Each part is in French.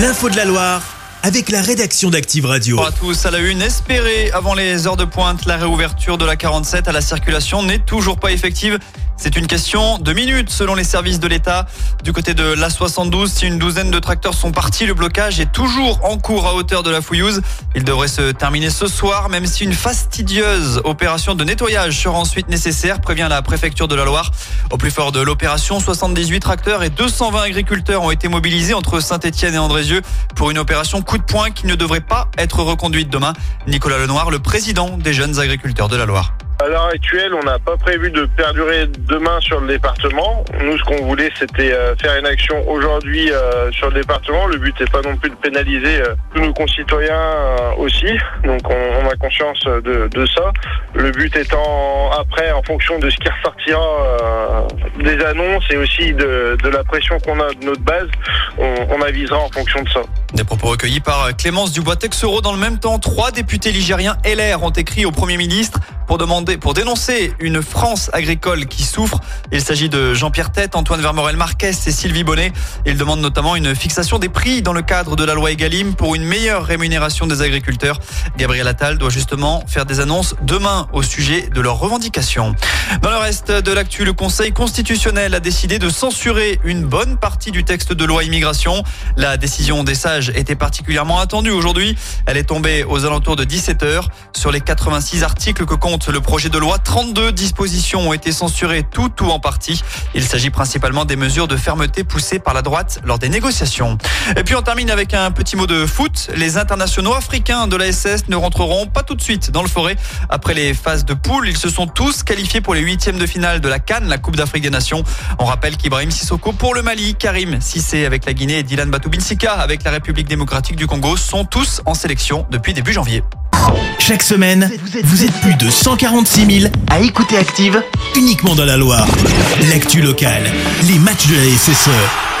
L'info de la Loire avec la rédaction d'Active Radio. Bonjour à tous, à la une, espérée avant les heures de pointe, la réouverture de la 47 à la circulation n'est toujours pas effective. C'est une question de minutes selon les services de l'État. Du côté de l'A72, si une douzaine de tracteurs sont partis, le blocage est toujours en cours à hauteur de la Fouillouse. Il devrait se terminer ce soir, même si une fastidieuse opération de nettoyage sera ensuite nécessaire, prévient la préfecture de la Loire. Au plus fort de l'opération, 78 tracteurs et 220 agriculteurs ont été mobilisés entre Saint-Etienne et Andrézieux pour une opération coup de poing qui ne devrait pas être reconduite demain. Nicolas Lenoir, le président des jeunes agriculteurs de la Loire. À l'heure actuelle, on n'a pas prévu de perdurer demain sur le département. Nous, ce qu'on voulait, c'était euh, faire une action aujourd'hui euh, sur le département. Le but n'est pas non plus de pénaliser euh, tous nos concitoyens aussi. Donc, on, a conscience de, ça. Le but étant, après, en fonction de ce qui ressortira des annonces et aussi de, la pression qu'on a de notre base, on avisera en fonction de ça. Des propos recueillis par Clémence Dubois-Texero. Dans le même temps, trois députés ligériens LR ont écrit au Premier ministre pour demander, pour dénoncer une France agricole qui souffre. Il s'agit de Jean-Pierre Tête, Antoine Vermorel Marquez et Sylvie Bonnet. Ils demandent notamment une fixation des prix dans le cadre de la loi Egalim pour une meilleure rémunération des agriculteurs. Gabriel Attal doit justement faire des annonces demain au sujet de leurs revendications. Dans le reste de l'actu, le Conseil constitutionnel a décidé de censurer une bonne partie du texte de loi immigration. La décision des sages était particulièrement attendue aujourd'hui. Elle est tombée aux alentours de 17h sur les 86 articles que compte le projet de loi. 32 dispositions ont été censurées, tout ou en partie. Il s'agit principalement des mesures de fermeté poussées par la droite lors des négociations. Et puis on termine avec un petit mot de foot. Les internationaux africains de la SS ne rentreront pas tout de suite dans le forêt. Après les phases de poule, ils se sont tous qualifiés pour les huitièmes de finale de la Cannes, la Coupe d'Afrique des Nations. On rappelle qu'Ibrahim Sissoko pour le Mali, Karim Sissé avec la Guinée et Dylan Batoubinsika avec la République démocratique du Congo sont tous en sélection depuis début janvier. Chaque semaine, vous êtes plus de 146 000 à écouter Active uniquement dans la Loire. L'actu locale, les matchs de la SSE,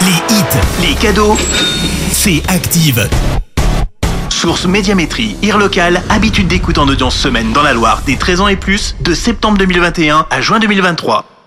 les hits, les cadeaux, c'est Active. Source Médiamétrie, IR local, habitude d'écoute en audience semaine dans la Loire des 13 ans et plus, de septembre 2021 à juin 2023.